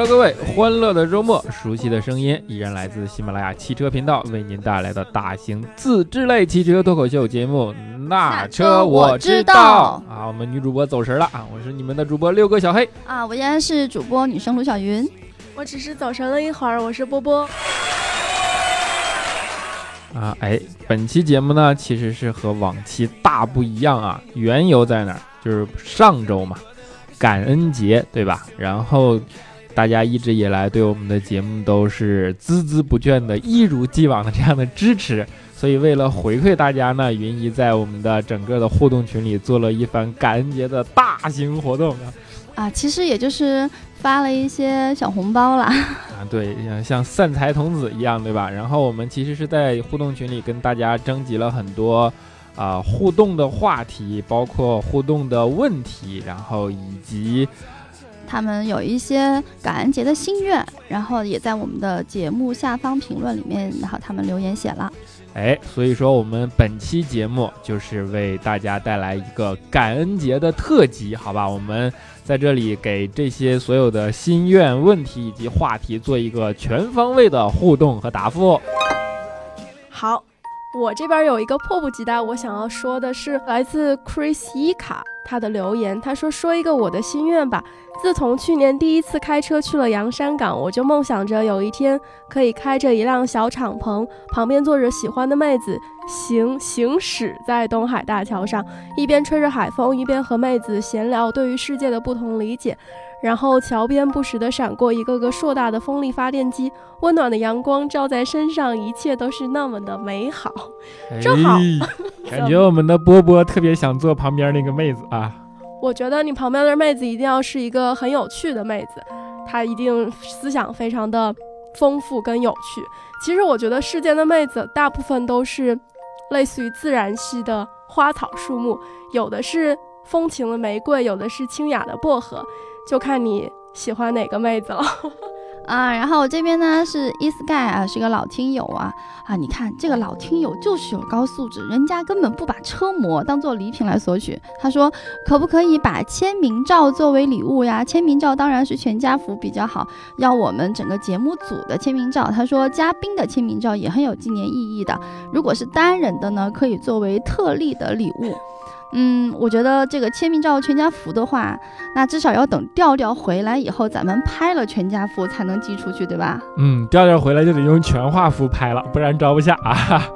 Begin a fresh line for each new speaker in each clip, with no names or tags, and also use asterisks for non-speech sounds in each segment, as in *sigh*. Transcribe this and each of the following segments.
Hello，各位，欢乐的周末，熟悉的声音依然来自喜马拉雅汽车频道，为您带来的大型自制类汽车脱口秀节目《那车我知道》啊！我们女主播走神了啊！我是你们的主播六哥小黑
啊！我依然是主播女生卢小云，
我只是走神了一会儿，我是波波
啊！哎，本期节目呢，其实是和往期大不一样啊！缘由在哪儿？就是上周嘛，感恩节对吧？然后。大家一直以来对我们的节目都是孜孜不倦的，一如既往的这样的支持，所以为了回馈大家呢，云姨在我们的整个的互动群里做了一番感恩节的大型活动啊！
啊，其实也就是发了一些小红包啦。
啊，对，像像散财童子一样，对吧？然后我们其实是在互动群里跟大家征集了很多啊互动的话题，包括互动的问题，然后以及。
他们有一些感恩节的心愿，然后也在我们的节目下方评论里面，然后他们留言写了。
哎，所以说我们本期节目就是为大家带来一个感恩节的特辑，好吧？我们在这里给这些所有的心愿、问题以及话题做一个全方位的互动和答复。
好，我这边有一个迫不及待，我想要说的是来自 Chris 伊卡他的留言，他说：“说一个我的心愿吧。”自从去年第一次开车去了洋山港，我就梦想着有一天可以开着一辆小敞篷，旁边坐着喜欢的妹子，行行驶在东海大桥上，一边吹着海风，一边和妹子闲聊对于世界的不同理解。然后桥边不时地闪过一个个硕大的风力发电机，温暖的阳光照在身上，一切都是那么的美好。正好，
感觉我们的波波特别想坐旁边那个妹子啊。
我觉得你旁边的妹子一定要是一个很有趣的妹子，她一定思想非常的丰富跟有趣。其实我觉得世间的妹子大部分都是类似于自然系的花草树木，有的是风情的玫瑰，有的是清雅的薄荷，就看你喜欢哪个妹子了。*laughs*
啊，然后我这边呢是 e sky 啊，是个老听友啊啊，你看这个老听友就是有高素质，人家根本不把车模当做礼品来索取。他说可不可以把签名照作为礼物呀？签名照当然是全家福比较好，要我们整个节目组的签名照。他说嘉宾的签名照也很有纪念意义的，如果是单人的呢，可以作为特例的礼物。嗯，我觉得这个签名照全家福的话，那至少要等调调回来以后，咱们拍了全家福才能寄出去，对吧？
嗯，调调回来就得用全画幅拍了，不然装不下啊。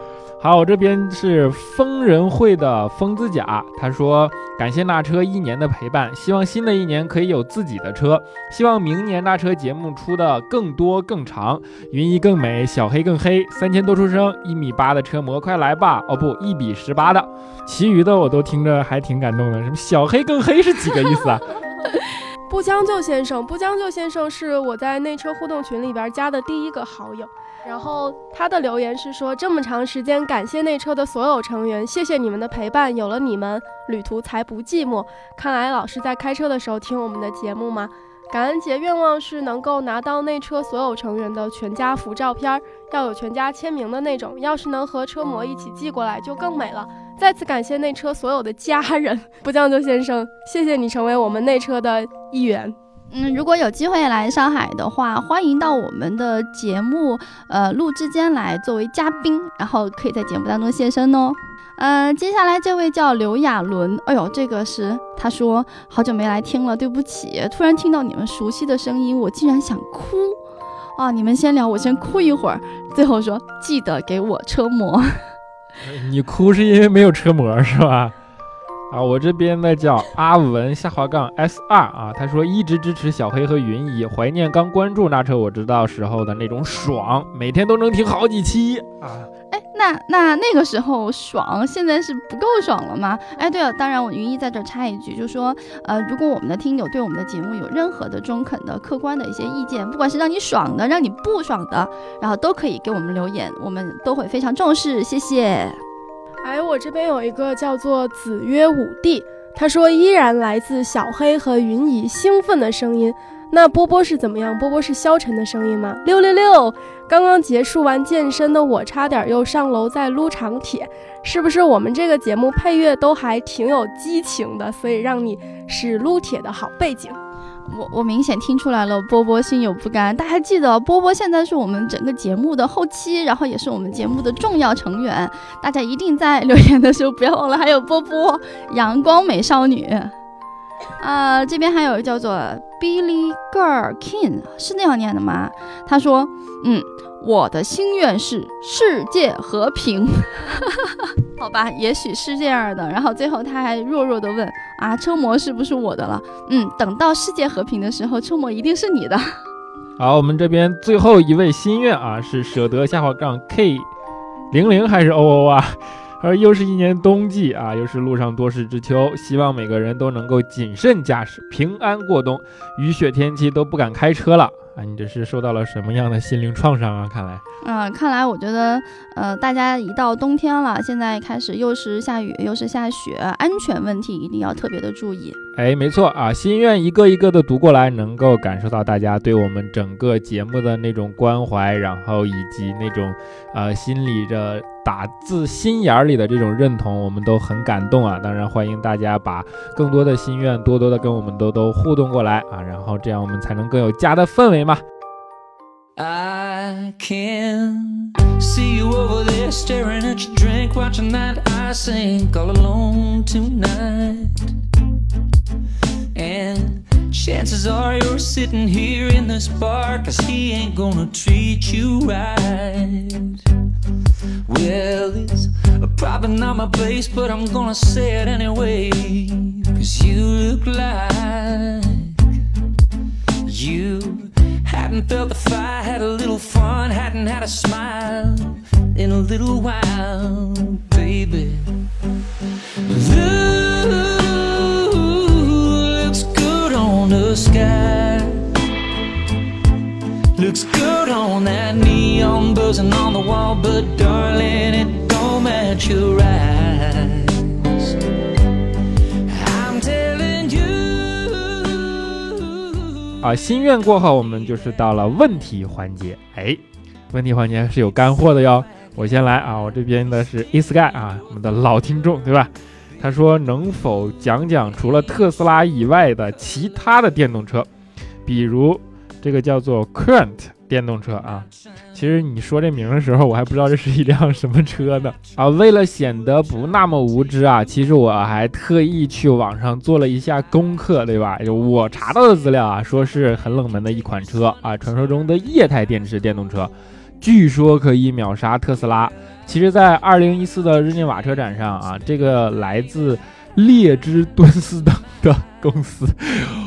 好，我这边是疯人会的疯子甲，他说感谢那车一年的陪伴，希望新的一年可以有自己的车，希望明年那车节目出的更多更长，云姨更美，小黑更黑，三千多出生，一米八的车模快来吧！哦不，一比十八的，其余的我都听着还挺感动的。什么小黑更黑是几个意思啊？*laughs*
不将就先生，不将就先生是我在内车互动群里边加的第一个好友。然后他的留言是说：这么长时间，感谢内车的所有成员，谢谢你们的陪伴，有了你们，旅途才不寂寞。看来老是在开车的时候听我们的节目吗？感恩节愿望是能够拿到内车所有成员的全家福照片，要有全家签名的那种。要是能和车模一起寄过来，就更美了。再次感谢内车所有的家人，不将就先生，谢谢你成为我们内车的一员。
嗯，如果有机会来上海的话，欢迎到我们的节目呃录制间来作为嘉宾，然后可以在节目当中现身哦。嗯，接下来这位叫刘亚伦，哎呦，这个是他说好久没来听了，对不起，突然听到你们熟悉的声音，我竟然想哭啊！你们先聊，我先哭一会儿，最后说记得给我车模。*laughs*
你哭是因为没有车模是吧？啊，我这边呢叫阿文下滑杠 S 二啊，他说一直支持小黑和云姨，怀念刚关注那车我知道时候的那种爽，每天都能听好几期啊。
哎，那那那个时候爽，现在是不够爽了吗？哎，对了，当然我云姨在这插一句，就说呃，如果我们的听友对我们的节目有任何的中肯的、客观的一些意见，不管是让你爽的，让你不爽的，然后都可以给我们留言，我们都会非常重视，谢谢。
哎，我这边有一个叫做子曰五弟，他说依然来自小黑和云姨兴奋的声音。那波波是怎么样？波波是消沉的声音吗？六六六！刚刚结束完健身的我，差点又上楼再撸长铁，是不是我们这个节目配乐都还挺有激情的，所以让你是撸铁的好背景？
我我明显听出来了，波波心有不甘。大家记得，波波现在是我们整个节目的后期，然后也是我们节目的重要成员。大家一定在留言的时候不要忘了，还有波波，阳光美少女。啊，这边还有叫做 Billy Girl King，是那样念的吗？他说，嗯。我的心愿是世界和平，*laughs* 好吧，也许是这样的。然后最后他还弱弱的问：“啊，车模是不是我的了？”嗯，等到世界和平的时候，车模一定是你的。*laughs*
好，我们这边最后一位心愿啊，是舍得下滑杠 K 零零还是 O O 啊？而又是一年冬季啊，又是路上多事之秋，希望每个人都能够谨慎驾驶，平安过冬。雨雪天气都不敢开车了。啊，你这是受到了什么样的心灵创伤啊？看来，
嗯，看来我觉得，呃，大家一到冬天了，现在开始又是下雨又是下雪，安全问题一定要特别的注意。
哎，没错啊，心愿一个一个的读过来，能够感受到大家对我们整个节目的那种关怀，然后以及那种，呃，心里的打自心眼里的这种认同，我们都很感动啊。当然，欢迎大家把更多的心愿多多的跟我们都都互动过来啊，然后这样我们才能更有家的氛围嘛。I can see you over there staring at your drink, watching that I sink all alone tonight. Chances are you're sitting here in this bar, cause he ain't gonna treat you right. Well, it's probably not my place, but I'm gonna say it anyway. Cause you look like you Hadn't felt the fire, had a little fun, hadn't had a smile in a little while, baby. Blue the sky. Looks good on that neon buzzing on the wall, but darling, it don't match your eyes. 啊，心愿过后，我们就是到了问题环节。哎，问题环节是有干货的哟。我先来啊，我这边的是 Esky 啊，我们的老听众，对吧？他说能否讲讲除了特斯拉以外的其他的电动车，比如这个叫做 Current。电动车啊，其实你说这名的时候，我还不知道这是一辆什么车呢啊！为了显得不那么无知啊，其实我还特意去网上做了一下功课，对吧？就我查到的资料啊，说是很冷门的一款车啊，传说中的液态电池电动车，据说可以秒杀特斯拉。其实，在二零一四的日内瓦车展上啊，这个来自列支敦斯登的。公司，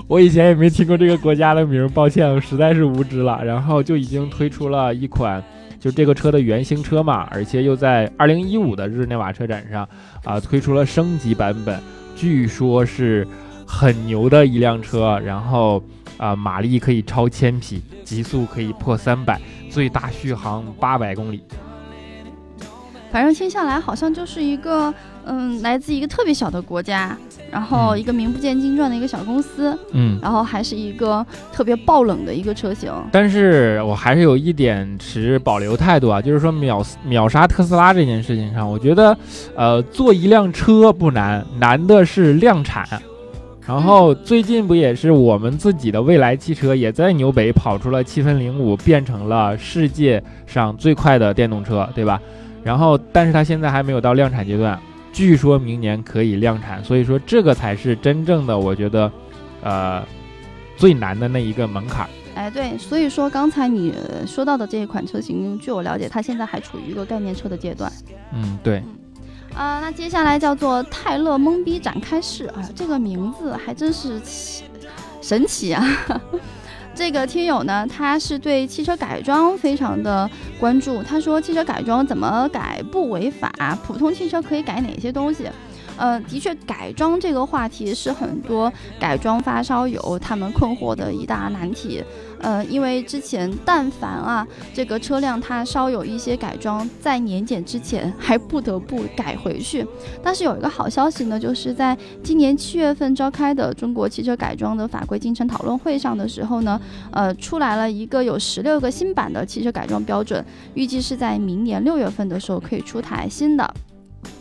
我以前也没听过这个国家的名，抱歉，实在是无知了。然后就已经推出了一款，就这个车的原型车嘛，而且又在二零一五的日内瓦车展上啊推出了升级版本，据说是很牛的一辆车。然后啊，马力可以超千匹，极速可以破三百，最大续航八百公里。
反正听下来好像就是一个，嗯，来自一个特别小的国家，然后一个名不见经传的一个小公司，
嗯，
然后还是一个特别爆冷的一个车型。
但是我还是有一点持保留态度啊，就是说秒秒杀特斯拉这件事情上，我觉得，呃，做一辆车不难，难的是量产。然后最近不也是我们自己的蔚来汽车也在纽北跑出了七分零五，变成了世界上最快的电动车，对吧？然后，但是它现在还没有到量产阶段，据说明年可以量产，所以说这个才是真正的，我觉得，呃，最难的那一个门槛。
哎，对，所以说刚才你说到的这一款车型，据我了解，它现在还处于一个概念车的阶段。
嗯，对。
啊，那接下来叫做泰勒懵逼展开式，啊，这个名字还真是奇神奇啊！*laughs* 这个听友呢，他是对汽车改装非常的关注。他说，汽车改装怎么改不违法？普通汽车可以改哪些东西？呃，的确，改装这个话题是很多改装发烧友他们困惑的一大难题。呃，因为之前但凡啊，这个车辆它稍有一些改装，在年检之前还不得不改回去。但是有一个好消息呢，就是在今年七月份召开的中国汽车改装的法规进程讨论会上的时候呢，呃，出来了一个有十六个新版的汽车改装标准，预计是在明年六月份的时候可以出台新的。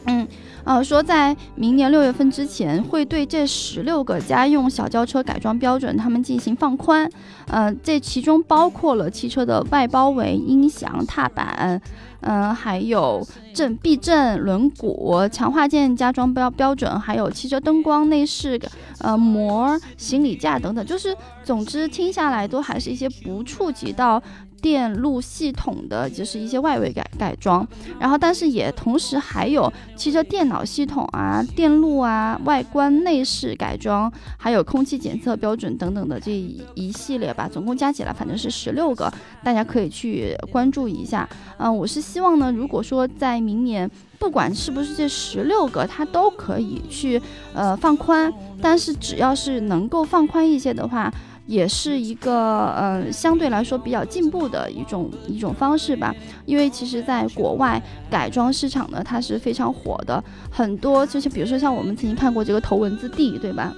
嗯，呃，说在明年六月份之前，会对这十六个家用小轿车改装标准，他们进行放宽。呃，这其中包括了汽车的外包围、音响、踏板，嗯，还有震、避震、轮毂、强化件加装标标准，还有汽车灯光、内饰、呃膜、行李架等等。就是，总之听下来都还是一些不触及到。电路系统的就是一些外围改改装，然后但是也同时还有汽车电脑系统啊、电路啊、外观内饰改装，还有空气检测标准等等的这一系列吧，总共加起来反正是十六个，大家可以去关注一下。嗯，我是希望呢，如果说在明年，不管是不是这十六个，它都可以去呃放宽，但是只要是能够放宽一些的话。也是一个呃相对来说比较进步的一种一种方式吧，因为其实在国外改装市场呢，它是非常火的，很多就是比如说像我们曾经看过这个头文字 D，对吧？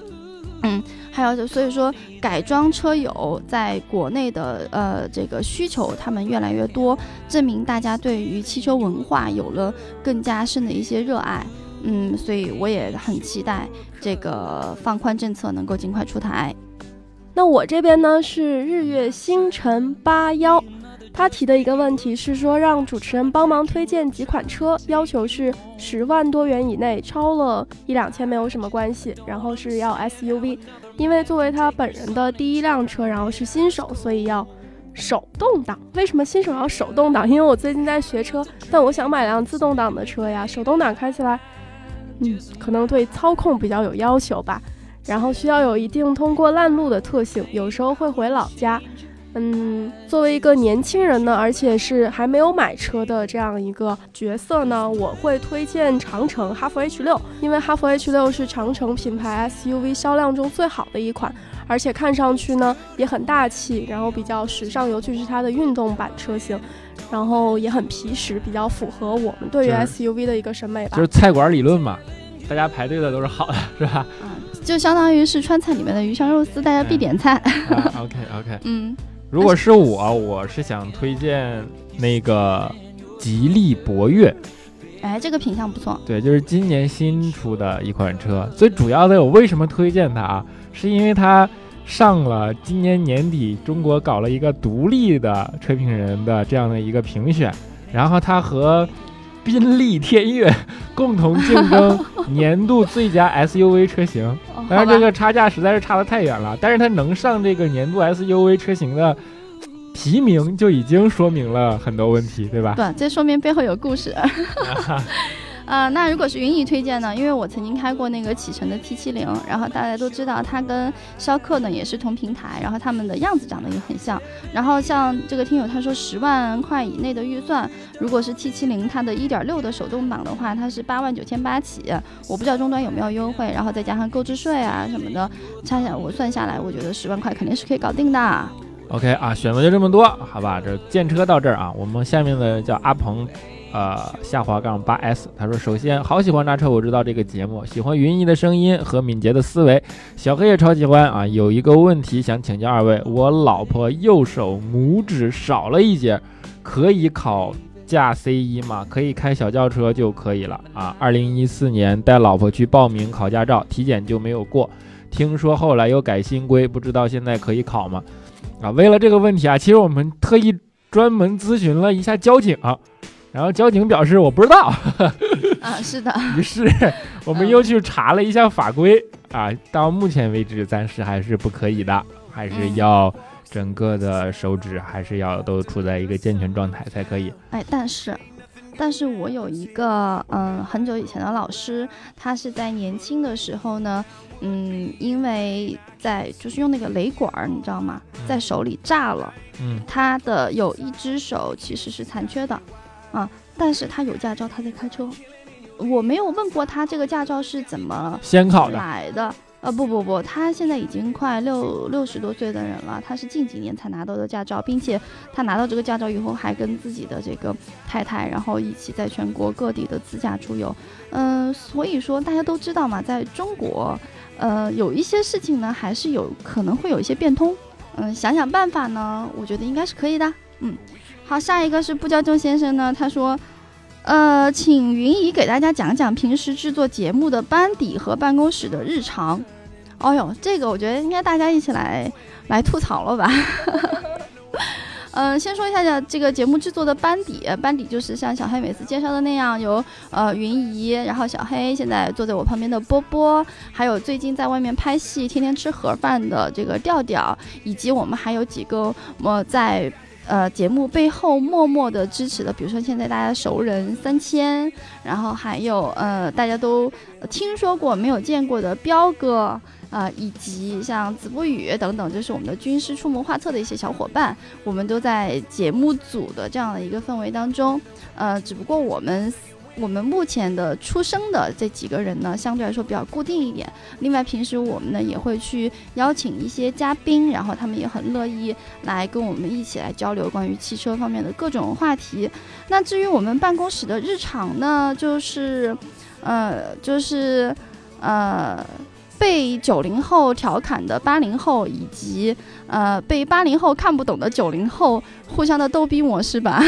嗯，还有就所以说改装车友在国内的呃这个需求他们越来越多，证明大家对于汽车文化有了更加深的一些热爱，嗯，所以我也很期待这个放宽政策能够尽快出台。
那我这边呢是日月星辰八幺，他提的一个问题是说让主持人帮忙推荐几款车，要求是十万多元以内，超了一两千没有什么关系，然后是要 SUV，因为作为他本人的第一辆车，然后是新手，所以要手动挡。为什么新手要手动挡？因为我最近在学车，但我想买辆自动挡的车呀，手动挡开起来，嗯，可能对操控比较有要求吧。然后需要有一定通过烂路的特性，有时候会回老家。嗯，作为一个年轻人呢，而且是还没有买车的这样一个角色呢，我会推荐长城哈弗 H 六，因为哈弗 H 六是长城品牌 SUV 销量中最好的一款，而且看上去呢也很大气，然后比较时尚，尤其是它的运动版车型，然后也很皮实，比较符合我们对于 SUV 的一个审美吧。
就是菜馆理论嘛，大家排队的都是好的，是吧？
就相当于是川菜里面的鱼香肉丝，大家必点菜。*laughs* *laughs*
OK OK，嗯，如果是我，我是想推荐那个吉利博越。
哎，这个品相不错。
对，就是今年新出的一款车。最主要的，我为什么推荐它啊？是因为它上了今年年底中国搞了一个独立的车评人的这样的一个评选，然后它和。宾利天越共同竞争 *laughs* 年度最佳 SUV 车型，当然这个差价实在是差得太远了。但是它能上这个年度 SUV 车型的提名，就已经说明了很多问题，对吧？
对，这说明背后有故事。*laughs* *laughs* 呃，那如果是云姨推荐呢？因为我曾经开过那个启辰的 T 七零，然后大家都知道它跟逍客呢也是同平台，然后他们的样子长得也很像。然后像这个听友他说十万块以内的预算，如果是 T 七零它的一点六的手动挡的话，它是八万九千八起，我不知道终端有没有优惠，然后再加上购置税啊什么的，差下我算下来，我觉得十万块肯定是可以搞定的。
OK 啊，选择就这么多，好吧，这见车到这儿啊，我们下面的叫阿鹏。呃，下滑杠八 S，他说：“首先，好喜欢拿车，我知道这个节目，喜欢云姨的声音和敏捷的思维，小黑也超喜欢啊。有一个问题想请教二位，我老婆右手拇指少了一节，可以考驾 C 一吗？可以开小轿车就可以了啊。二零一四年带老婆去报名考驾照，体检就没有过，听说后来又改新规，不知道现在可以考吗？啊，为了这个问题啊，其实我们特意专门咨询了一下交警。”然后交警表示我不知道，*laughs*
啊，是的。*laughs*
于是我们又去查了一下法规啊，到目前为止暂时还是不可以的，还是要整个的手指还是要都处在一个健全状态才可以。
哎，但是，但是我有一个嗯很久以前的老师，他是在年轻的时候呢，嗯，因为在就是用那个雷管儿，你知道吗，在手里炸了，嗯，他的有一只手其实是残缺的。啊！但是他有驾照，他在开车。我没有问过他这个驾照是怎么
先考
来的。呃，不不不，他现在已经快六六十多岁的人了，他是近几年才拿到的驾照，并且他拿到这个驾照以后，还跟自己的这个太太，然后一起在全国各地的自驾出游。嗯，所以说大家都知道嘛，在中国，呃，有一些事情呢，还是有可能会有一些变通。嗯，想想办法呢，我觉得应该是可以的。嗯。好，下一个是不交正先生呢，他说，呃，请云姨给大家讲讲平时制作节目的班底和办公室的日常。哦呦，这个我觉得应该大家一起来来吐槽了吧。嗯，*laughs* 先说一下这个节目制作的班底，班底就是像小黑每次介绍的那样，有呃云姨，然后小黑现在坐在我旁边的波波，还有最近在外面拍戏天天吃盒饭的这个调调，以及我们还有几个我在呃节目背后默默的支持的，比如说现在大家熟人三千，然后还有呃大家都听说过没有见过的彪哥。啊，以及像子不语等等，就是我们的军师出谋划策的一些小伙伴，我们都在节目组的这样的一个氛围当中。呃，只不过我们我们目前的出生的这几个人呢，相对来说比较固定一点。另外，平时我们呢也会去邀请一些嘉宾，然后他们也很乐意来跟我们一起来交流关于汽车方面的各种话题。那至于我们办公室的日常呢，就是呃，就是呃。被九零后调侃的八零后，以及呃被八零后看不懂的九零后，互相的逗逼模式吧。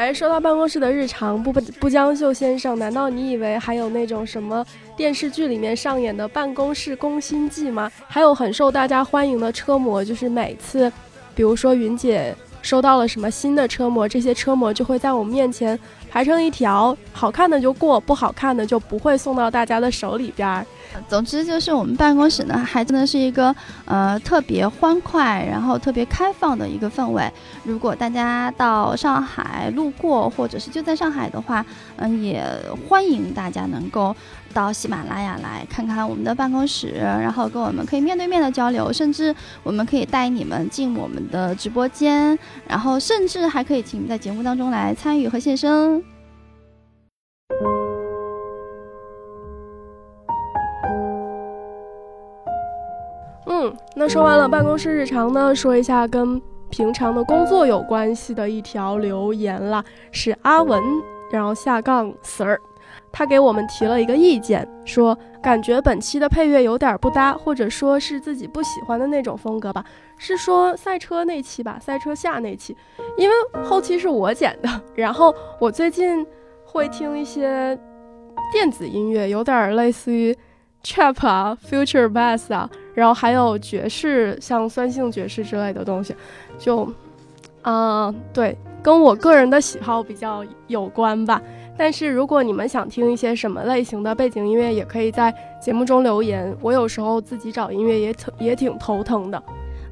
哎，说到办公室的日常，不不不将就先生，难道你以为还有那种什么电视剧里面上演的办公室攻心计吗？还有很受大家欢迎的车模，就是每次，比如说云姐收到了什么新的车模，这些车模就会在我们面前排成一条，好看的就过，不好看的就不会送到大家的手里边儿。
总之就是我们办公室呢，还真的是一个呃特别欢快，然后特别开放的一个氛围。如果大家到上海路过，或者是就在上海的话，嗯，也欢迎大家能够到喜马拉雅来看看我们的办公室，然后跟我们可以面对面的交流，甚至我们可以带你们进我们的直播间，然后甚至还可以请你们在节目当中来参与和现身。
嗯，那说完了办公室日常呢，说一下跟平常的工作有关系的一条留言啦，是阿文，然后下杠 Sir，他给我们提了一个意见，说感觉本期的配乐有点不搭，或者说是自己不喜欢的那种风格吧，是说赛车那期吧，赛车下那期，因为后期是我剪的，*laughs* 然后我最近会听一些电子音乐，有点类似于 trap 啊，future bass 啊。然后还有爵士，像酸性爵士之类的东西，就，嗯，对，跟我个人的喜好比较有关吧。但是如果你们想听一些什么类型的背景音乐，也可以在节目中留言。我有时候自己找音乐也挺也挺头疼的。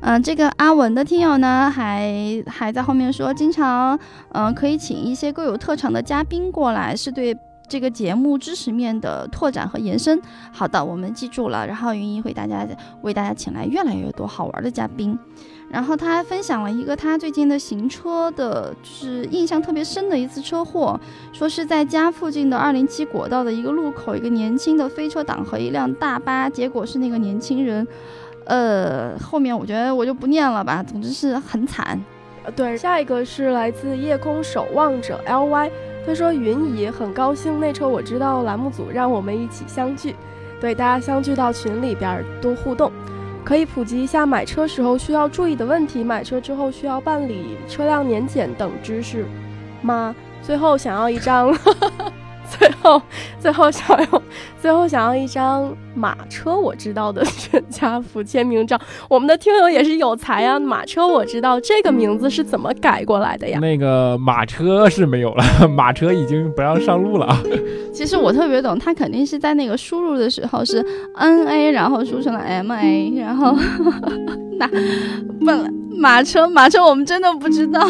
嗯，这个阿文的听友呢，还还在后面说，经常嗯可以请一些各有特长的嘉宾过来，是对。这个节目知识面的拓展和延伸，好的，我们记住了。然后云姨会大家为大家请来越来越多好玩的嘉宾。然后他还分享了一个他最近的行车的，就是印象特别深的一次车祸，说是在家附近的二零七国道的一个路口，一个年轻的飞车党和一辆大巴，结果是那个年轻人，呃，后面我觉得我就不念了吧，总之是很惨。
呃，对，下一个是来自夜空守望者 Ly。他说：“云姨很高兴，那车我知道栏目组让我们一起相聚，对大家相聚到群里边多互动，可以普及一下买车时候需要注意的问题，买车之后需要办理车辆年检等知识吗？最后想要一张。” *laughs* 最后，最后想要，最后想要一张马车我知道的全家福签名照。我们的听友也是有才啊！马车我知道这个名字是怎么改过来的呀？
那个马车是没有了，*laughs* 马车已经不让上路了啊。
其实我特别懂，他肯定是在那个输入的时候是 N A，然后输成了 M A，然后 *laughs* 那本来马车马车我们真的不知道。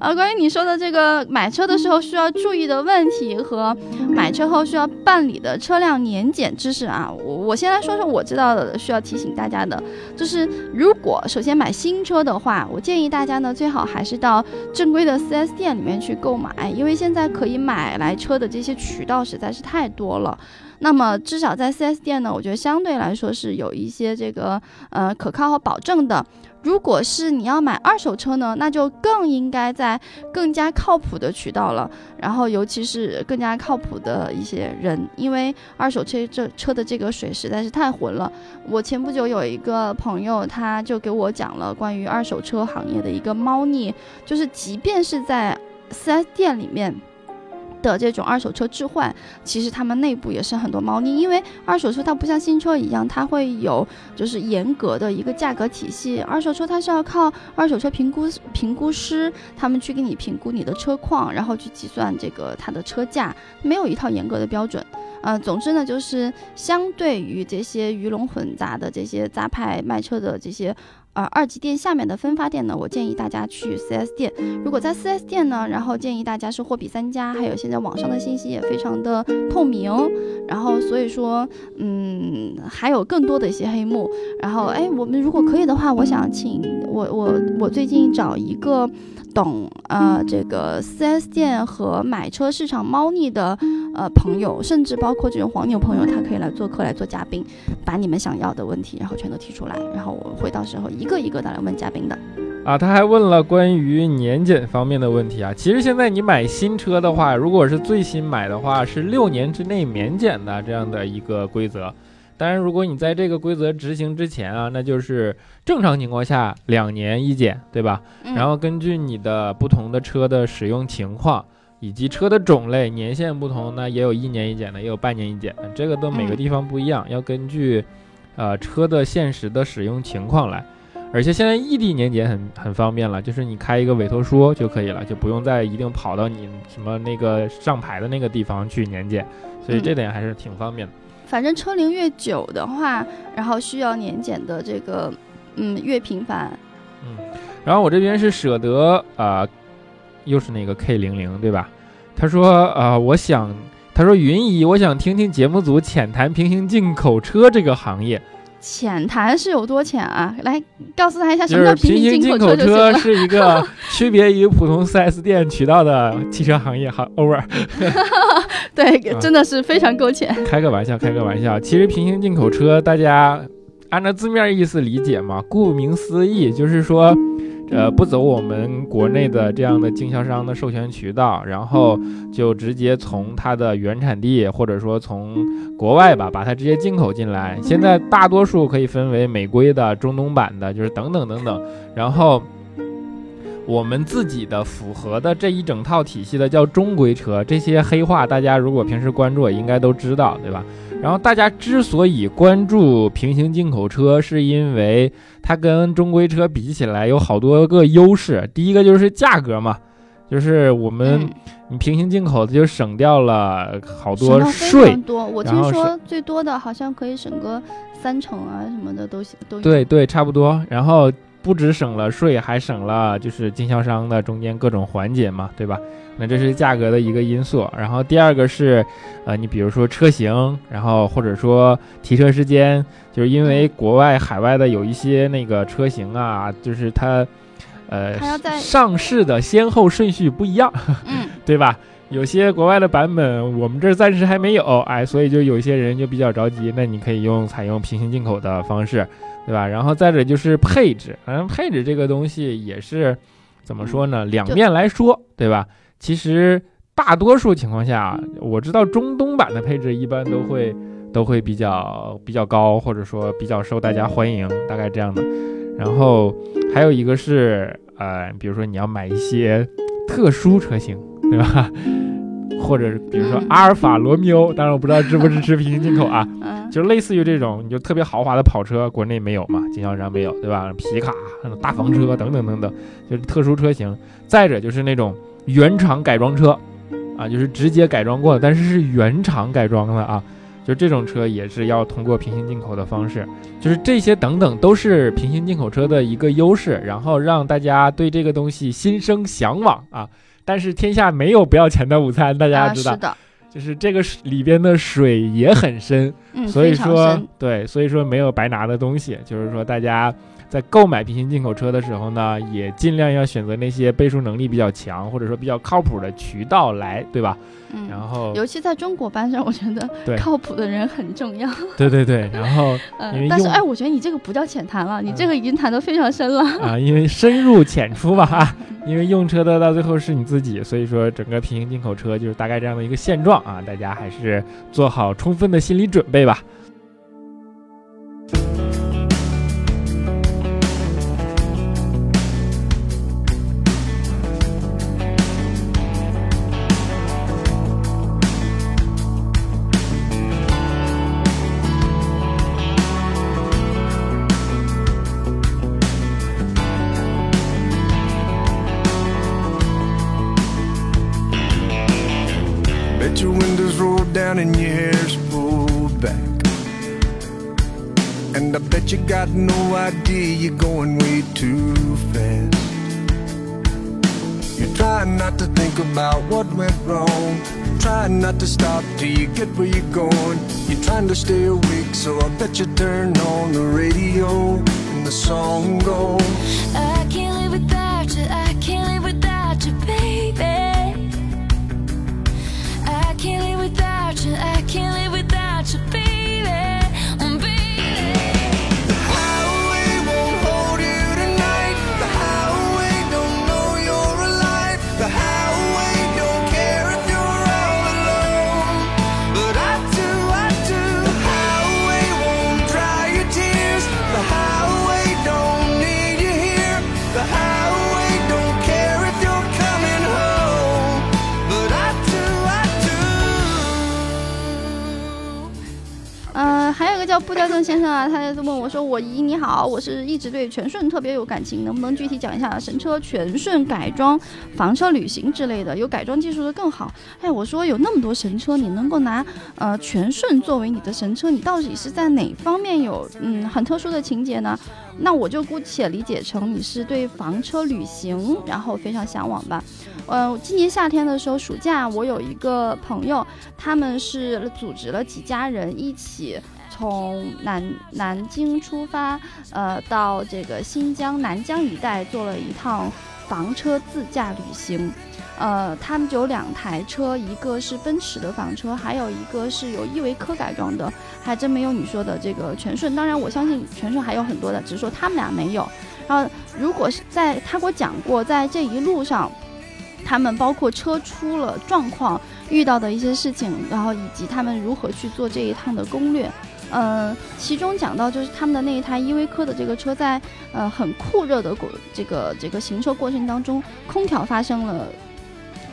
呃，关于你说的这个买车的时候需要注意的问题和买车后需要办理的车辆年检知识啊，我我先来说说我知道的需要提醒大家的，就是如果首先买新车的话，我建议大家呢最好还是到正规的 4S 店里面去购买，因为现在可以买来车的这些渠道实在是太多了。那么至少在 4S 店呢，我觉得相对来说是有一些这个呃可靠和保证的。如果是你要买二手车呢，那就更应该在更加靠谱的渠道了。然后，尤其是更加靠谱的一些人，因为二手车这车的这个水实在是太浑了。我前不久有一个朋友，他就给我讲了关于二手车行业的一个猫腻，就是即便是在 4S 店里面。的这种二手车置换，其实他们内部也是很多猫腻，因为二手车它不像新车一样，它会有就是严格的一个价格体系。二手车它是要靠二手车评估评估师他们去给你评估你的车况，然后去计算这个它的车价，没有一套严格的标准。呃，总之呢，就是相对于这些鱼龙混杂的这些杂牌卖车的这些。呃，二级店下面的分发店呢，我建议大家去 4S 店。如果在 4S 店呢，然后建议大家是货比三家，还有现在网上的信息也非常的透明。然后所以说，嗯，还有更多的一些黑幕。然后，哎，我们如果可以的话，我想请我我我最近找一个。懂呃，这个 4S 店和买车市场猫腻的呃朋友，甚至包括这种黄牛朋友，他可以来做客来做嘉宾，把你们想要的问题，然后全都提出来，然后我会到时候一个一个的来问嘉宾的。
啊，他还问了关于年检方面的问题啊。其实现在你买新车的话，如果是最新买的话，是六年之内免检的这样的一个规则。当然，如果你在这个规则执行之前啊，那就是正常情况下两年一检，对吧？然后根据你的不同的车的使用情况以及车的种类、年限不同呢，也有一年一检的，也有半年一检的，这个都每个地方不一样，要根据呃车的现实的使用情况来。而且现在异地年检很很方便了，就是你开一个委托书就可以了，就不用再一定跑到你什么那个上牌的那个地方去年检，所以这点还是挺方便的。
反正车龄越久的话，然后需要年检的这个，嗯，越频繁。
嗯，然后我这边是舍得啊，又是那个 K 零零对吧？他说啊，我想，他说云姨，我想听听节目组浅谈平行进口车这个行业。
浅谈是有多浅啊？来告诉他一下什
么
叫平
行进
口
车是一个 *laughs* 区别于普通 4S 店渠道的汽车行业。好，over。*laughs*
对，真的是非常够浅。
开个玩笑，开个玩笑。其实平行进口车，大家按照字面意思理解嘛，顾名思义就是说。呃，不走我们国内的这样的经销商的授权渠道，然后就直接从它的原产地，或者说从国外吧，把它直接进口进来。现在大多数可以分为美规的、中东版的，就是等等等等。然后我们自己的符合的这一整套体系的叫中规车，这些黑话大家如果平时关注，应该都知道，对吧？然后大家之所以关注平行进口车，是因为它跟中规车比起来有好多个优势。第一个就是价格嘛，就是我们你平行进口的就省掉了好多税。
多，我听说最多的好像可以省个三成啊什么的都行都。
对对，差不多。然后。不止省了税，还省了就是经销商的中间各种环节嘛，对吧？那这是价格的一个因素。然后第二个是，呃，你比如说车型，然后或者说提车时间，就是因为国外海外的有一些那个车型啊，就是它，呃，上市的先后顺序不一样，
嗯，*laughs*
对吧？有些国外的版本我们这儿暂时还没有，哎，所以就有一些人就比较着急。那你可以用采用平行进口的方式。对吧？然后再者就是配置，反正配置这个东西也是怎么说呢？两面来说，对吧？其实大多数情况下，我知道中东版的配置一般都会都会比较比较高，或者说比较受大家欢迎，大概这样的。然后还有一个是，呃，比如说你要买一些特殊车型，对吧？或者比如说阿尔法罗密欧，当然我不知道支不支持平行进口啊，就类似于这种，你就特别豪华的跑车，国内没有嘛，经销商没有，对吧？皮卡、大房车等等等等，就是特殊车型。再者就是那种原厂改装车，啊，就是直接改装过的，但是是原厂改装的啊，就这种车也是要通过平行进口的方式，就是这些等等都是平行进口车的一个优势，然后让大家对这个东西心生向往啊。但是天下没有不要钱的午餐，大家知道，
是的，
就是这个里边的水也很深，所以说对，所以说没有白拿的东西，就是说大家。在购买平行进口车的时候呢，也尽量要选择那些背书能力比较强，或者说比较靠谱的渠道来，对吧？
嗯。
然后，
尤其在中国班上，我觉得靠谱的人很重要。
对对对。然后，*laughs*
嗯，但是哎，我觉得你这个不叫浅谈了，你这个已经谈得非常深了。
啊，因为深入浅出吧，啊，*laughs* 因为用车的到最后是你自己，所以说整个平行进口车就是大概这样的一个现状啊，大家还是做好充分的心理准备吧。
Your windows roll down and your hair's pulled back. And I bet you got no idea you're going way too fast. You're trying not to think about what went wrong. Trying not to stop till you get where you're going. You're trying to stay awake, so I bet you turn on the radio and the song goes.
I can't live without you, I can't live without you, baby. Can't live without you, I can't live without you, baby.
布吊正先生啊，他就问我说：“我姨你好，我是一直对全顺特别有感情，能不能具体讲一下神车全顺改装、房车旅行之类的？有改装技术的更好。”哎，我说有那么多神车，你能够拿呃全顺作为你的神车，你到底是在哪方面有嗯很特殊的情节呢？那我就姑且理解成你是对房车旅行然后非常向往吧。呃，今年夏天的时候，暑假我有一个朋友，他们是组织了几家人一起从南南京出发，呃，到这个新疆南疆一带做了一趟房车自驾旅行。呃，他们就有两台车，一个是奔驰的房车，还有一个是有依维柯改装的，还真没有你说的这个全顺。当然，我相信全顺还有很多的，只是说他们俩没有。然后，如果是在他给我讲过，在这一路上，他们包括车出了状况遇到的一些事情，然后以及他们如何去做这一趟的攻略。嗯，其中讲到就是他们的那一台依维柯的这个车在呃很酷热的过这个这个行车过程当中，空调发生了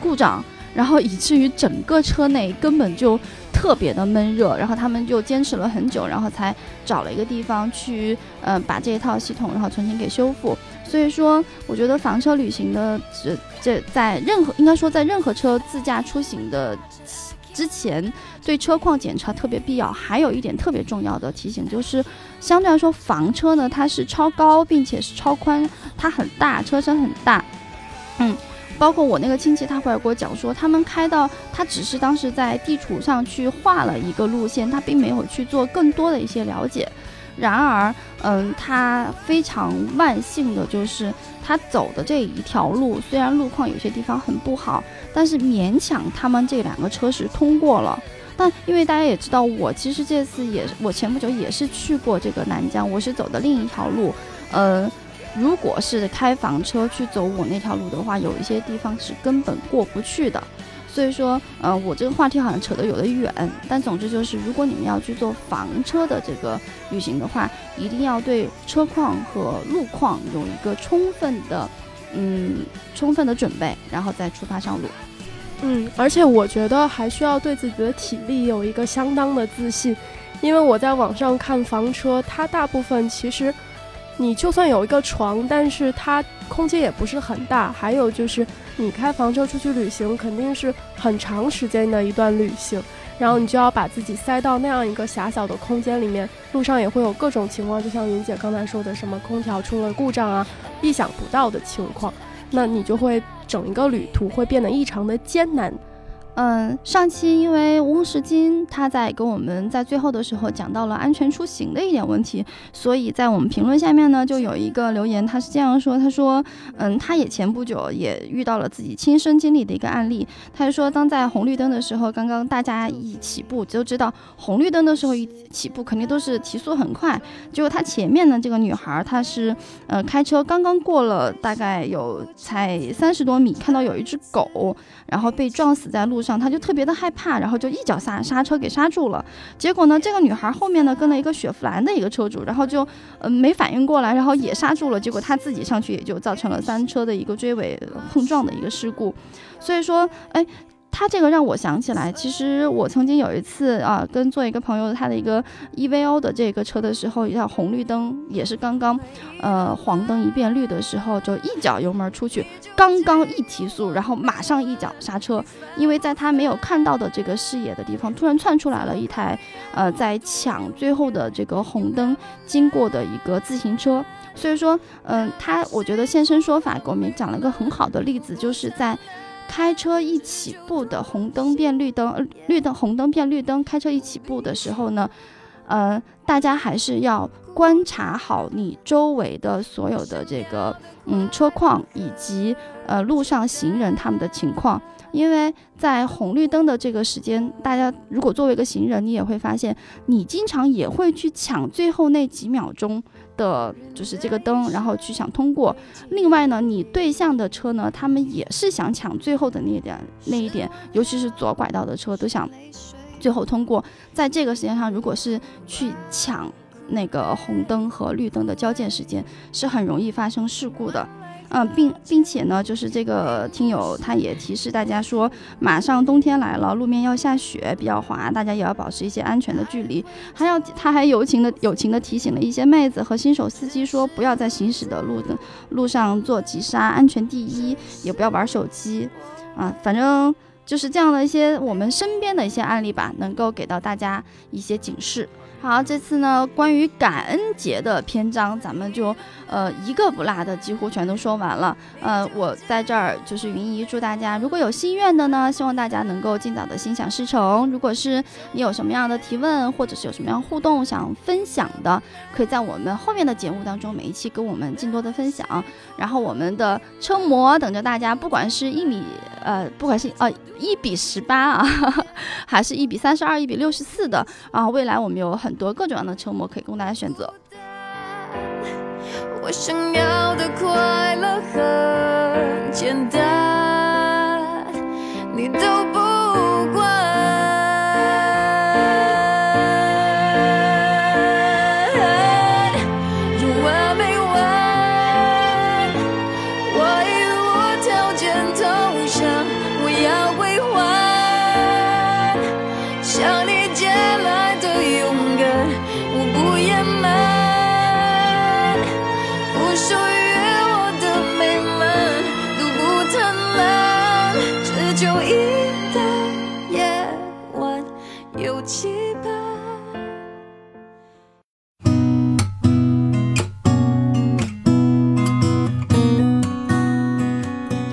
故障，然后以至于整个车内根本就特别的闷热，然后他们就坚持了很久，然后才找了一个地方去，呃，把这一套系统然后重新给修复。所以说，我觉得房车旅行的这这在任何应该说在任何车自驾出行的之前，对车况检查特别必要。还有一点特别重要的提醒就是，相对来说房车呢，它是超高并且是超宽，它很大，车身很大，嗯。包括我那个亲戚，他回来给我讲说，他们开到他只是当时在地图上去画了一个路线，他并没有去做更多的一些了解。然而，嗯，他非常万幸的就是他走的这一条路，虽然路况有些地方很不好，但是勉强他们这两个车是通过了。但因为大家也知道，我其实这次也我前不久也是去过这个南疆，我是走的另一条路，呃。如果是开房车去走我那条路的话，有一些地方是根本过不去的。所以说，呃，我这个话题好像扯得有点远，但总之就是，如果你们要去做房车的这个旅行的话，一定要对车况和路况有一个充分的，嗯，充分的准备，然后再出发上路。
嗯，而且我觉得还需要对自己的体力有一个相当的自信，因为我在网上看房车，它大部分其实。你就算有一个床，但是它空间也不是很大。还有就是，你开房车出去旅行，肯定是很长时间的一段旅行，然后你就要把自己塞到那样一个狭小的空间里面，路上也会有各种情况，就像云姐刚才说的，什么空调出了故障啊，意想不到的情况，那你就会整一个旅途会变得异常的艰难。
嗯，上期因为翁石金他在跟我们在最后的时候讲到了安全出行的一点问题，所以在我们评论下面呢就有一个留言，他是这样说，他说，嗯，他也前不久也遇到了自己亲身经历的一个案例，他就说，当在红绿灯的时候，刚刚大家一起步就知道红绿灯的时候一起步肯定都是提速很快，结果他前面的这个女孩她是呃开车刚刚过了大概有才三十多米，看到有一只狗，然后被撞死在路上。他就特别的害怕，然后就一脚刹刹车给刹住了。结果呢，这个女孩后面呢跟了一个雪佛兰的一个车主，然后就呃没反应过来，然后也刹住了。结果他自己上去也就造成了三车的一个追尾碰撞的一个事故。所以说，哎，他这个让我想起来，其实我曾经有一次啊，跟做一个朋友他的一个 EVO 的这个车的时候，要红绿灯也是刚刚，呃，黄灯一变绿的时候，就一脚油门出去，刚刚一提速，然后马上一脚刹车，因为在他没有看到的这个视野的地方，突然窜出来了一台，呃，在抢最后的这个红灯经过的一个自行车。所以说，嗯、他我觉得现身说法给我们讲了一个很好的例子，就是在开车一起步的红灯变绿灯，绿灯红灯变绿灯，开车一起步的时候呢，呃，大家还是要观察好你周围的所有的这个嗯车况以及呃路上行人他们的情况。因为在红绿灯的这个时间，大家如果作为一个行人，你也会发现，你经常也会去抢最后那几秒钟的，就是这个灯，然后去想通过。另外呢，你对向的车呢，他们也是想抢最后的那一点那一点，尤其是左拐道的车都想最后通过。在这个时间上，如果是去抢那个红灯和绿灯的交界时间，是很容易发生事故的。嗯，并并且呢，就是这个听友他也提示大家说，马上冬天来了，路面要下雪，比较滑，大家也要保持一些安全的距离。还要他还友情的友情的提醒了一些妹子和新手司机说，不要在行驶的路的路上做急刹，安全第一，也不要玩手机。啊，反正就是这样的一些我们身边的一些案例吧，能够给到大家一些警示。好，这次呢，关于感恩节的篇章，咱们就呃一个不落的几乎全都说完了。呃，我在这儿就是云姨祝大家，如果有心愿的呢，希望大家能够尽早的心想事成。如果是你有什么样的提问，或者是有什么样互动想分享的，可以在我们后面的节目当中每一期跟我们更多的分享。然后我们的车模等着大家，不管是一米呃，不管是呃一比十八啊，*laughs* 还是一比三十二、一比六十四的啊，未来我们有很很多各种样的车模可以供大家选择。
我想要的快乐很简单，你都不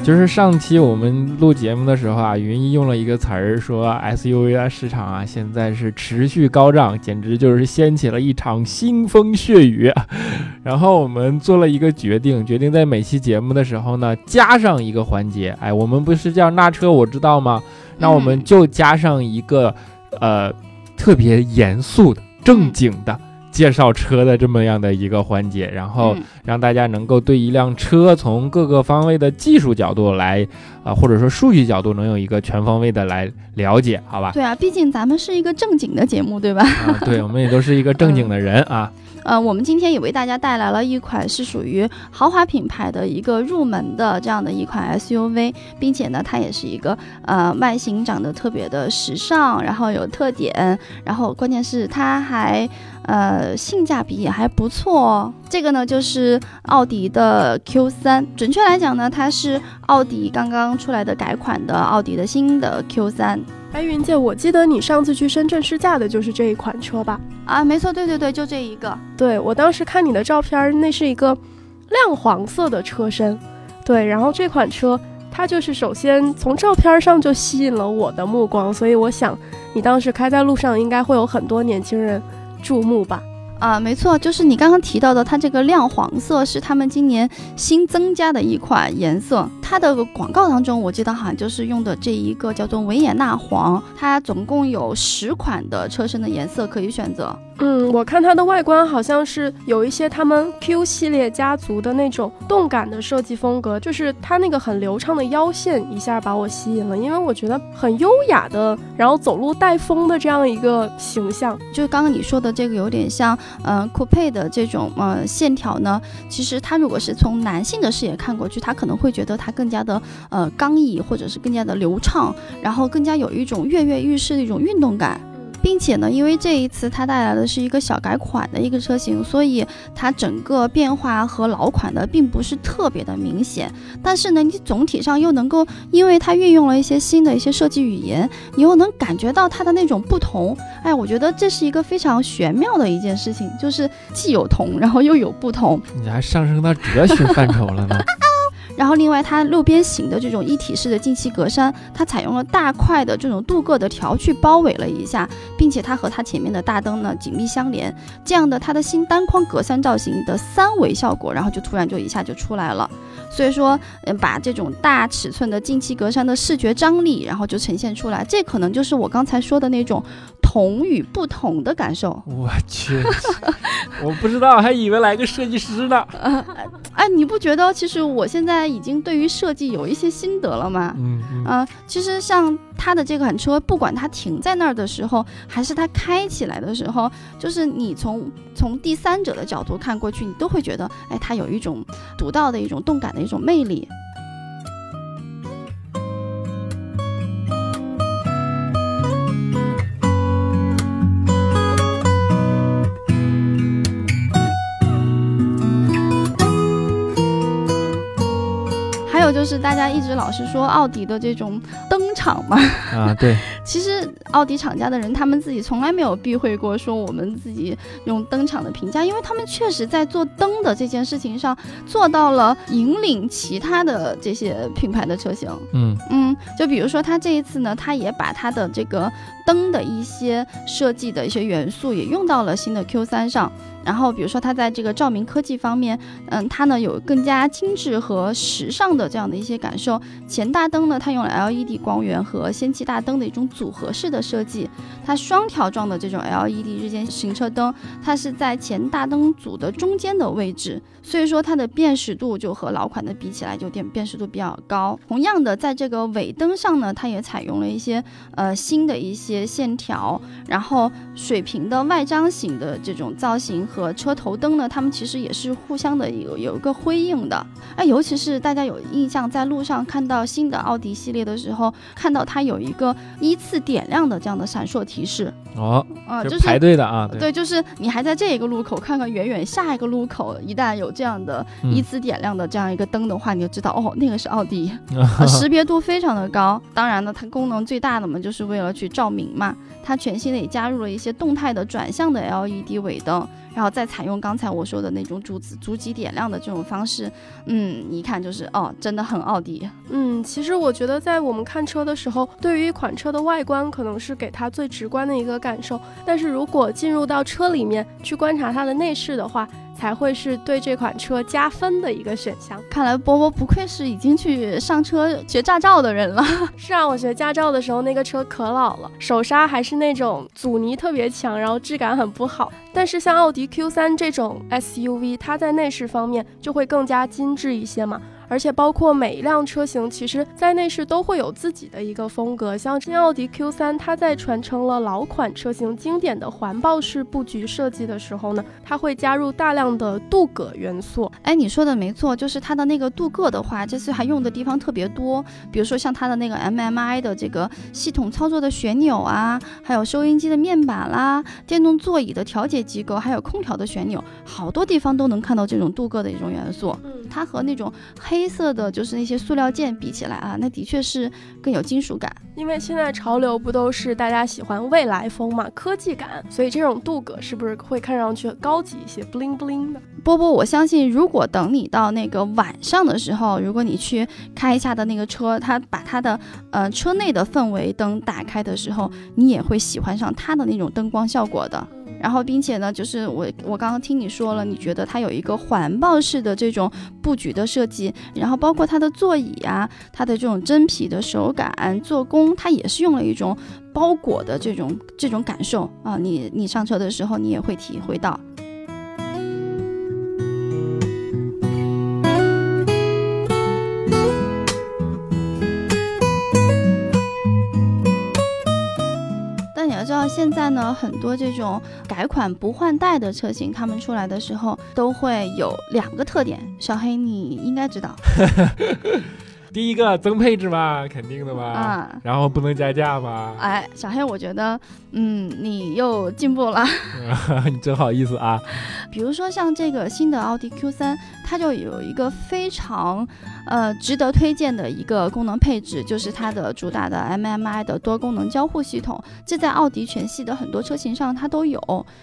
就是上期我们录节目的时候啊，云一用了一个词儿说 SUV 啊市场啊，现在是持续高涨，简直就是掀起了一场腥风血雨。*laughs* 然后我们做了一个决定，决定在每期节目的时候呢，加上一个环节。哎，我们不是叫那车，我知道吗？那我们就加上一个呃特别严肃的、正经的。介绍车的这么样的一个环节，然后
嗯
让大家能够对一辆车从各个方位的技术角度来，啊、或者说数据角度，能有一个全方位的来了解，好吧？
对啊，毕竟咱们是一个正经的节目，对吧？
啊，对，我们也都是一个正经的人啊。
呃，我们今天也为大家带来了一款是属于豪华品牌的一个入门的这样的一款 SUV，并且呢，它也是一个呃外形长得特别的时尚，然后有特点，然后关键是它还呃性价比也还不错哦。这个呢就是奥迪的 Q3，准确来讲呢，它是奥迪刚刚出来的改款的奥迪的新的 Q3。
哎，云姐，我记得你上次去深圳试驾的就是这一款车吧？
啊，没错，对对对，就这一个。
对我当时看你的照片，那是一个亮黄色的车身，对，然后这款车它就是首先从照片上就吸引了我的目光，所以我想你当时开在路上应该会有很多年轻人注目吧？
啊，没错，就是你刚刚提到的，它这个亮黄色是他们今年新增加的一款颜色。它的广告当中，我记得好像就是用的这一个叫做维也纳黄。它总共有十款的车身的颜色可以选择。
嗯，我看它的外观好像是有一些他们 Q 系列家族的那种动感的设计风格，就是它那个很流畅的腰线一下把我吸引了，因为我觉得很优雅的，然后走路带风的这样一个形象。
就刚刚你说的这个有点像，嗯、酷配的这种呃线条呢，其实它如果是从男性的视野看过去，他可能会觉得它更加的呃刚毅，或者是更加的流畅，然后更加有一种跃跃欲试的一种运动感。并且呢，因为这一次它带来的是一个小改款的一个车型，所以它整个变化和老款的并不是特别的明显。但是呢，你总体上又能够，因为它运用了一些新的一些设计语言，你又能感觉到它的那种不同。哎，我觉得这是一个非常玄妙的一件事情，就是既有同，然后又有不同。
你还上升到哲学范畴了呢。
然后另外，它六边形的这种一体式的进气格栅，它采用了大块的这种镀铬的条去包围了一下，并且它和它前面的大灯呢紧密相连，这样的它的新单框格栅造型的三维效果，然后就突然就一下就出来了。所以说，嗯，把这种大尺寸的进气格栅的视觉张力，然后就呈现出来，这可能就是我刚才说的那种同与不同的感受。
我去，我不知道，还以为来个设计师呢。*laughs*
哎，你不觉得其实我现在已经对于设计有一些心得了吗？
嗯嗯
啊、其实像它的这款车，不管它停在那儿的时候，还是它开起来的时候，就是你从从第三者的角度看过去，你都会觉得，哎，它有一种独到的一种动感的一种魅力。就是大家一直老是说奥迪的这种灯厂嘛，
啊，对，*laughs*
其实奥迪厂家的人，他们自己从来没有避讳过说我们自己用灯厂的评价，因为他们确实在做灯的这件事情上做到了引领其他的这些品牌的车型。
嗯
嗯，就比如说他这一次呢，他也把他的这个灯的一些设计的一些元素也用到了新的 Q 3上。然后比如说它在这个照明科技方面，嗯，它呢有更加精致和时尚的这样的一些感受。前大灯呢，它用了 LED 光源和氙气大灯的一种组合式的设计，它双条状的这种 LED 日间行车灯，它是在前大灯组的中间的位置，所以说它的辨识度就和老款的比起来就辨辨识度比较高。同样的，在这个尾灯上呢，它也采用了一些呃新的一些线条，然后水平的外张型的这种造型和车头灯呢，它们其实也是互相的有有一个辉映的。哎，尤其是大家有印象，在路上看到新的奥迪系列的时候，看到它有一个依次点亮的这样的闪烁提示，
哦，
啊、就是
排队的啊，对，
对，就是你还在这一个路口看看远远下一个路口，一旦有这样的
嗯
依次点亮的这样一个灯的话，你就知道哦，那个是奥迪，呃 *laughs* 识别度非常的高。当然呢，它功能最大的嘛，就是为了去照明嘛。它全新的也加入了一些动态的转向的 LED 尾灯，然后再采用刚才我说的那种主子主级点亮的这种方式，嗯，一看就是哦，真的很奥迪。
嗯，其实我觉得在我们看车的时候，对于一款车的外观可能是给它最直观的一个感受，但是如果进入到车里面去观察它的内饰的话，才会是对这款车加分的一个选项。
看来波波不愧是已经去上车学驾照的人了。*laughs*
是啊，我学驾照的时候那个车可老了，手刹还是那种阻尼特别强，然后质感很不好。但是像奥迪 Q3 这种 SUV，它在内饰方面就会更加精致一些嘛。而且包括每一辆车型，其实在内饰都会有自己的一个风格。像新奥迪 Q3，它在传承了老款车型经典的环抱式布局设计的时候呢，它会加入大量的镀铬元素。
哎，你说的没错，就是它的那个镀铬的话，这次还用的地方特别多，比如说像它的那个 MMI 的这个系统操作的旋钮啊，还有收音机的面板啦，电动座椅的调节机构，还有空调的旋钮，好多地方都能看到这种镀铬的一种元素。
嗯，
它和那种黑色的，就是那些塑料件比起来啊，那的确是更有金属感。
因为现在潮流不都是大家喜欢未来风嘛，科技感，所以这种镀铬是不是会看上去高级一些，bling bling 的？
波波，我相信，如果等你到那个晚上的时候，如果你去开一下的那个车，它把它的呃车内的氛围灯打开的时候，你也会喜欢上它的那种灯光效果的。然后，并且呢，就是我我刚刚听你说了，你觉得它有一个环抱式的这种布局的设计，然后包括它的座椅啊，它的这种真皮的手感、做工，它也是用了一种包裹的这种这种感受啊。你你上车的时候，你也会体会到。现在呢，很多这种改款不换代的车型，他们出来的时候都会有两个特点。小黑，你应该知道，*laughs*
第一个增配置嘛，肯定的嘛。
啊。
然后不能加价嘛。
哎，小黑，我觉得，嗯，你又进步了。*laughs*
你真好意思啊。
比如说像这个新的奥迪 Q 三它就有一个非常，呃，值得推荐的一个功能配置，就是它的主打的 MMI 的多功能交互系统。这在奥迪全系的很多车型上它都有，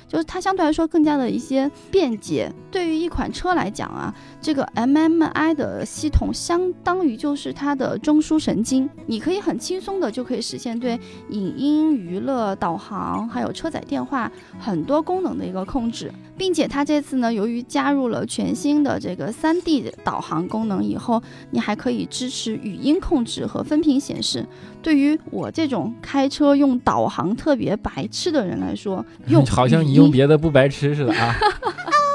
就是它相对来说更加的一些便捷。对于一款车来讲啊，这个 MMI 的系统相当于就是它的中枢神经，你可以很轻松的就可以实现对影音、娱乐、导航还有车载电话很多功能的一个控制。并且它这次呢，由于加入了全新的这个三 D 导航功能以后，你还可以支持语音控制和分屏显示。对于我这种开车用导航特别白痴的人来说，*laughs* 用
好像你用别的不白痴似的啊。*laughs*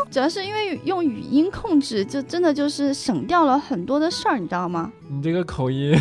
主要是因为用语音控制，就真的就是省掉了很多的事儿，你知道吗？
你这个口音，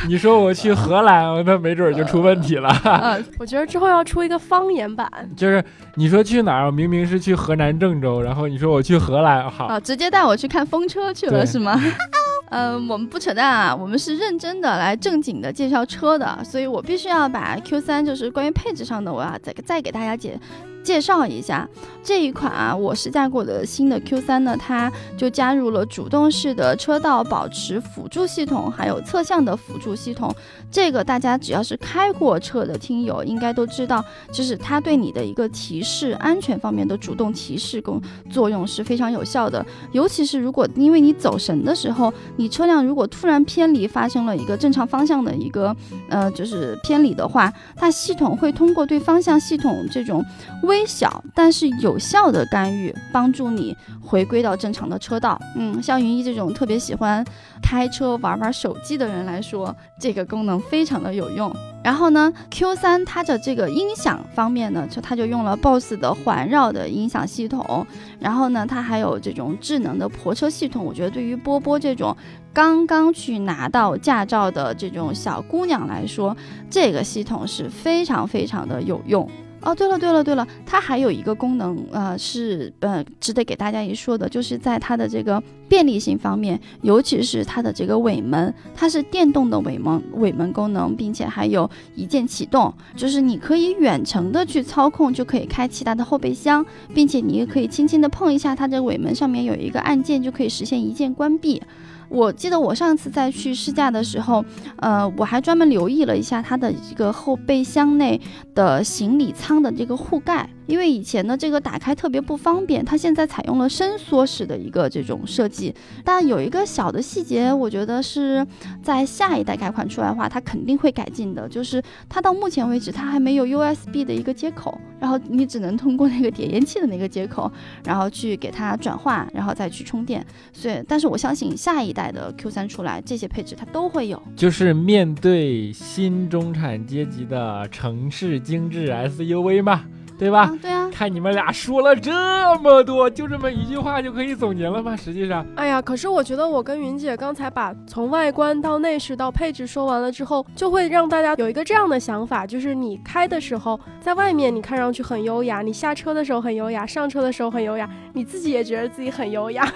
*laughs* 你说我去荷兰，那没准儿就出问题了。
呃，
我觉得之后要出一个方言版。
就是你说去哪儿，我明明是去河南郑州，然后你说我去荷兰，好，
啊，直接带我去看风车去了是吗？*laughs* 嗯，我们不扯淡啊，我们是认真的来正经的介绍车的，所以我必须要把 Q 三就是关于配置上的，我要再再给大家介介绍一下这一款啊，我试驾过的新的 Q3 呢，它就加入了主动式的车道保持辅助系统，还有侧向的辅助系统。这个大家只要是开过车的听友应该都知道，就是它对你的一个提示安全方面的主动提示功作用是非常有效的。尤其是如果因为你走神的时候，你车辆如果突然偏离，发生了一个正常方向的一个呃就是偏离的话，它系统会通过对方向系统这种微小但是有效的干预，帮助你回归到正常的车道。嗯，像云一这种特别喜欢开车玩玩手机的人来说，这个功能非常的有用。然后呢，Q3 它的这个音响方面呢，就它就用了 BOSS 的环绕的音响系统，然后呢，它还有这种智能的泊车系统。我觉得对于波波这种刚刚去拿到驾照的这种小姑娘来说，这个系统是非常非常的有用。哦，对了对了对了，它还有一个功能，呃，是呃值得给大家一说的，就是在它的这个便利性方面，尤其是它的这个尾门，它是电动的尾门尾门功能，并且还有一键启动，就是你可以远程的去操控，就可以开启它的后备箱，并且你也可以轻轻的碰一下它的尾门上面有一个按键，就可以实现一键关闭。我记得我上次在去试驾的时候，呃，我还专门留意了一下它的一个后备箱内的行李舱的这个护盖，因为以前的这个打开特别不方便，它现在采用了伸缩式的一个这种设计。但有一个小的细节，我觉得是在下一代改款出来的话，它肯定会改进的，就是它到目前为止它还没有 USB 的一个接口，然后你只能通过那个点烟器的那个接口，然后去给它转化，然后再去充电。所以，但是我相信下一代的 Q3 出来，这些配置它都会有。
就是面对新中产阶级的城市精致 SUV 嘛，对吧？
啊，对啊，
看你们俩说了这么多，就这么一句话就可以总结了吗？实际上，
哎呀，可是我觉得我跟云姐刚才把从外观到内饰到配置说完了之后，就会让大家有一个这样的想法，就是你开的时候在外面你看上去很优雅，你下车的时候很优雅，上车的时候很优雅，你自己也觉得自己很优雅。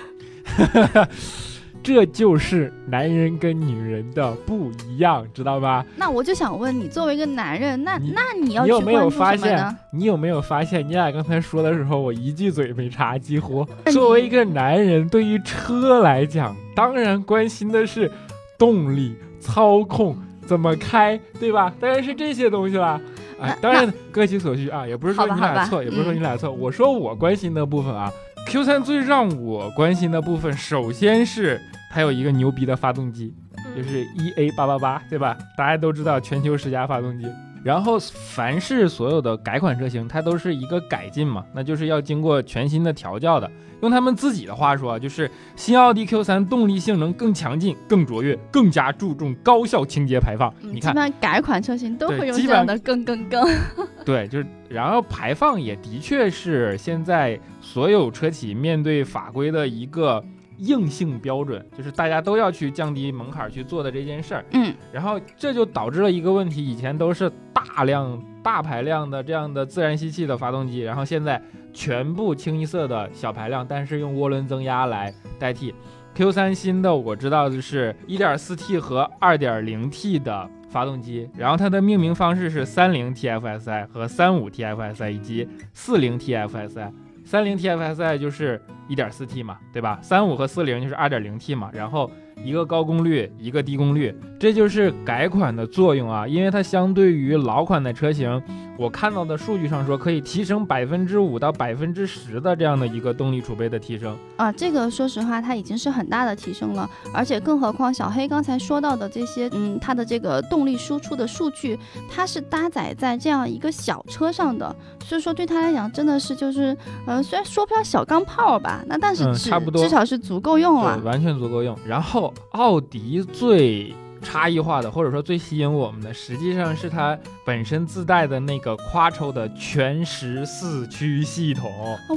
*laughs*
这就是男人跟女人的不一样，知道吧？
那我就想问你，作为一个男人，那
你
那你要
有没有发现？你有没有发现，你俩刚才说的时候，我一句嘴没插，几乎。*laughs* 作为一个男人，对于车来讲，当然关心的是动力、操控、怎么开，对吧？当然是这些东西啦。哎，当然各取所需啊，也不是说你俩错，也不是说
嗯
你俩错。我说我关心的部分啊，Q 3最让我关心的部分，首先是它有一个牛逼的发动机，就
嗯
是 EA 八八八，对吧？大家都知道全球十佳发动机。然后，凡是所有的改款车型，它都是一个改进嘛，那就是要经过全新的调教的。用他们自己的话说，就是新奥迪 Q3 动力性能更强劲、更卓越，更加注重高效清洁排放。
嗯，
你看
基本，上改款车型都会用这样的更更更。*laughs*
对，就是然后排放也的确是现在所有车企面对法规的一个硬性标准，就是大家都要去降低门槛去做的这件事儿。
嗯，
然后这就导致了一个问题，以前都是大量大排量的这样的自然吸气的发动机，然后现在全部清一色的小排量，但是用涡轮增压来代替。Q 3新的我知道的是 1.4T 和 2.0T 的发动机，然后它的命名方式是 30TFSI 和 35TFSI 以及 40TFSI。30TFSI 就是 1.4T 嘛，对吧？35和40就是 2.0T 嘛，然后一个高功率，一个低功率，这就是改款的作用啊。因为它相对于老款的车型，我看到的数据上说可以提升百分之五到百分之十的这样的一个动力储备的提升。
啊，这个说实话，它已经是很大的提升了，而且更何况小黑刚才说到的这些，嗯，它的这个动力输出的数据，它是搭载在这样一个小车上的，所以说对它来讲真的是就是，呃，虽然说不上小钢炮吧，那但是
差不多
至少是足够用了
对，。完全足够用。然后奥迪最差异化的，或者说最吸引我们的，实际上是它本身自带的那个 Quattro 的全时四驱系统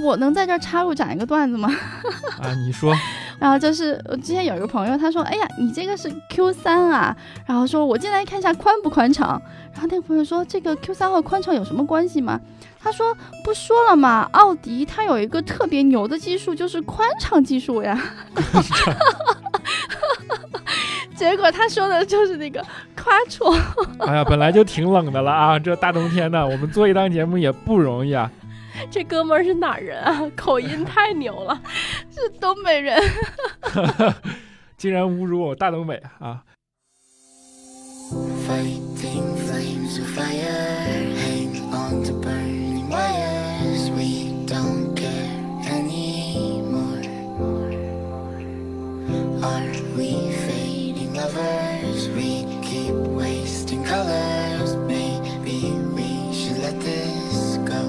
我能在这儿插入讲一个段子吗？*laughs*
啊。你说，*laughs*
然后就是我之前有一个朋友，他说：“哎呀，你这个是 Q 三啊。”然后说：“我进来看一下宽不宽敞。”然后那个朋友说：“这个 Q 三和宽敞有什么关系吗？”他说：“不说了嘛，奥迪它有一个特别牛的技术，就是宽敞技术呀。*laughs* ”结果他说的就是那个 Quattro，
哎呀，本来就挺冷的了啊，这大冬天的，我们做一档节目也不容易啊。*laughs*
这哥们儿是哪儿人啊？口音太牛了。*laughs*
是东北人。*laughs*
竟然侮辱我大东北啊
！Fighting flames colors. Maybe we should let this go.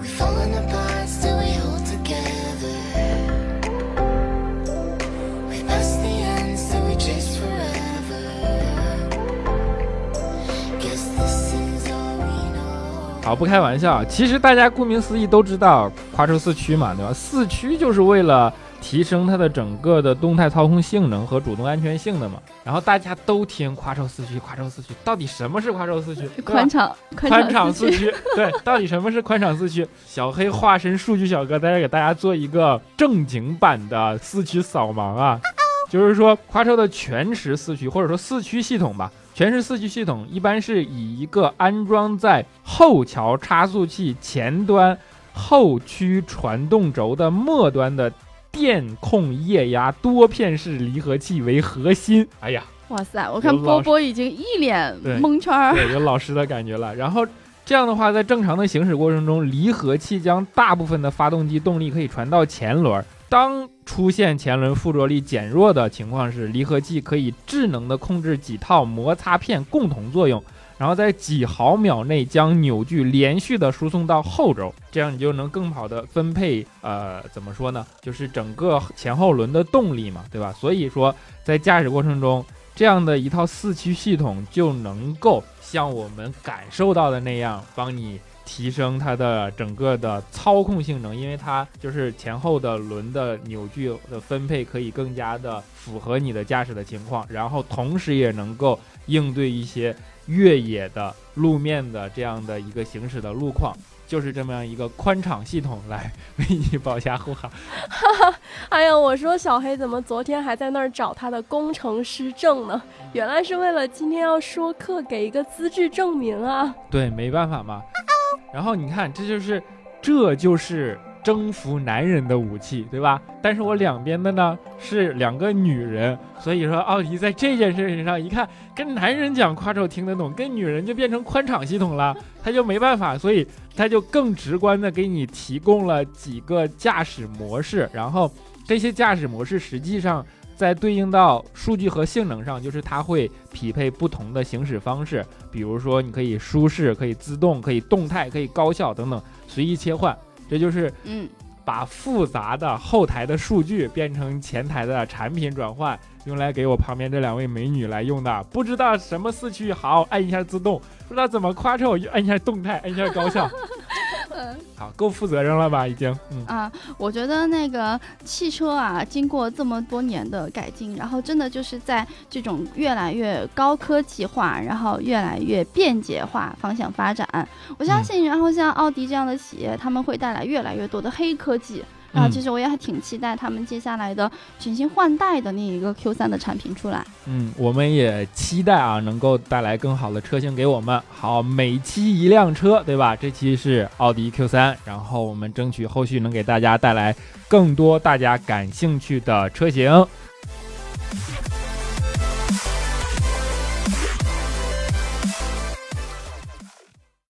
We've fallen apart, still we hold together. We've passed the end, still we chase forever. Guess this is all we know.
好，不开玩笑，其实大家顾名思义都知道夸出四驱嘛，对吧？四驱就是为了提升它的整个的动态操控性能和主动安全性的嘛。然后大家都听夸抽四驱，夸抽四驱，到底什么是夸抽四驱？*laughs*
宽敞
宽敞
四驱，*laughs*
对，到底什么是宽敞四驱？小黑化身数据小哥，在这给大家做一个正经版的四驱扫盲啊，就是说夸抽的全时四驱或者说四驱系统吧，全时四驱系统一般是以一个安装在后桥差速器前端后驱传动轴的末端的电控液压多片式离合器为核心。哎呀，
哇塞！我看波波已经一脸
对
蒙圈儿。
对，有老师的感觉了。然后这样的话，在正常的行驶过程中，离合器将大部分的发动机动力可以传到前轮。当出现前轮附着力减弱的情况时，离合器可以智能的控制几套摩擦片共同作用，然后在几毫秒内将扭矩连续的输送到后轴，这样你就能更好的分配，呃，怎么说呢？就是整个前后轮的动力嘛，对吧？所以说，在驾驶过程中，这样的一套四驱系统就能够像我们感受到的那样，帮你提升它的整个的操控性能，因为它就是前后的轮的扭矩的分配可以更加的符合你的驾驶的情况，然后同时也能够应对一些越野的路面的这样的一个行驶的路况。就是这么样一个宽敞系统来为你保驾护航。*laughs*
哎呀，我说小黑怎么昨天还在那儿找他的工程师证呢？原来是为了今天要说课给一个资质证明啊！
对，没办法嘛。然后你看，这就是，这就是征服男人的武器，对吧？但是我两边的呢是两个女人，所以说奥迪在这件事情上，一看跟男人讲夸手听得懂，跟女人就变成宽敞系统了，他就没办法，所以他就更直观的给你提供了几个驾驶模式，然后这些驾驶模式实际上。在对应到数据和性能上，就是它会匹配不同的行驶方式，比如说你可以舒适、可以自动、可以动态、可以高效等等，随意切换。这就是
嗯，
把复杂的后台的数据变成前台的产品转换，用来给我旁边这两位美女来用的。不知道什么四驱好，按一下自动；不知道怎么夸车，我就按一下动态，按一下高效。*laughs* 好，够负责任了吧？已经，嗯。
啊，我觉得那个汽车啊，经过这么多年的改进，然后真的就是在这种越来越高科技化，然后越来越便捷化方向发展。我相信，然后像奥迪这样的企业，他们会带来越来越多的黑科技。然后
嗯
其实我也还挺期待他们接下来的全新换代的那一个 Q 3的产品出来。
嗯，我们也期待啊，能够带来更好的车型给我们。好，每期一辆车，对吧？这期是奥迪 Q 3然后我们争取后续能给大家带来更多大家感兴趣的车型。